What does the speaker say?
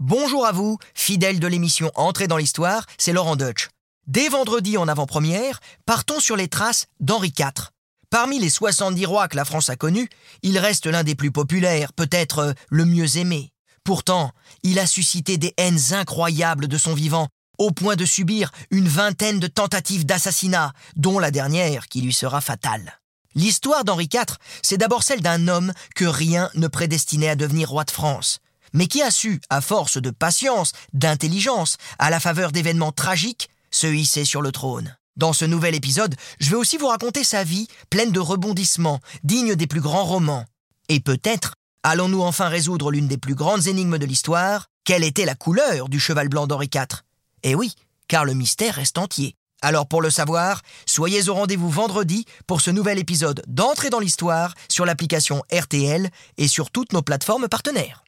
Bonjour à vous, fidèles de l'émission Entrée dans l'Histoire, c'est Laurent Deutsch. Dès vendredi en avant-première, partons sur les traces d'Henri IV. Parmi les 70 rois que la France a connus, il reste l'un des plus populaires, peut-être euh, le mieux aimé. Pourtant, il a suscité des haines incroyables de son vivant, au point de subir une vingtaine de tentatives d'assassinat, dont la dernière qui lui sera fatale. L'histoire d'Henri IV, c'est d'abord celle d'un homme que rien ne prédestinait à devenir roi de France, mais qui a su, à force de patience, d'intelligence, à la faveur d'événements tragiques, se hisser sur le trône. Dans ce nouvel épisode, je vais aussi vous raconter sa vie, pleine de rebondissements, digne des plus grands romans. Et peut-être allons-nous enfin résoudre l'une des plus grandes énigmes de l'histoire, quelle était la couleur du cheval blanc d'Henri IV Eh oui, car le mystère reste entier. Alors pour le savoir, soyez au rendez-vous vendredi pour ce nouvel épisode d'Entrée dans l'Histoire sur l'application RTL et sur toutes nos plateformes partenaires.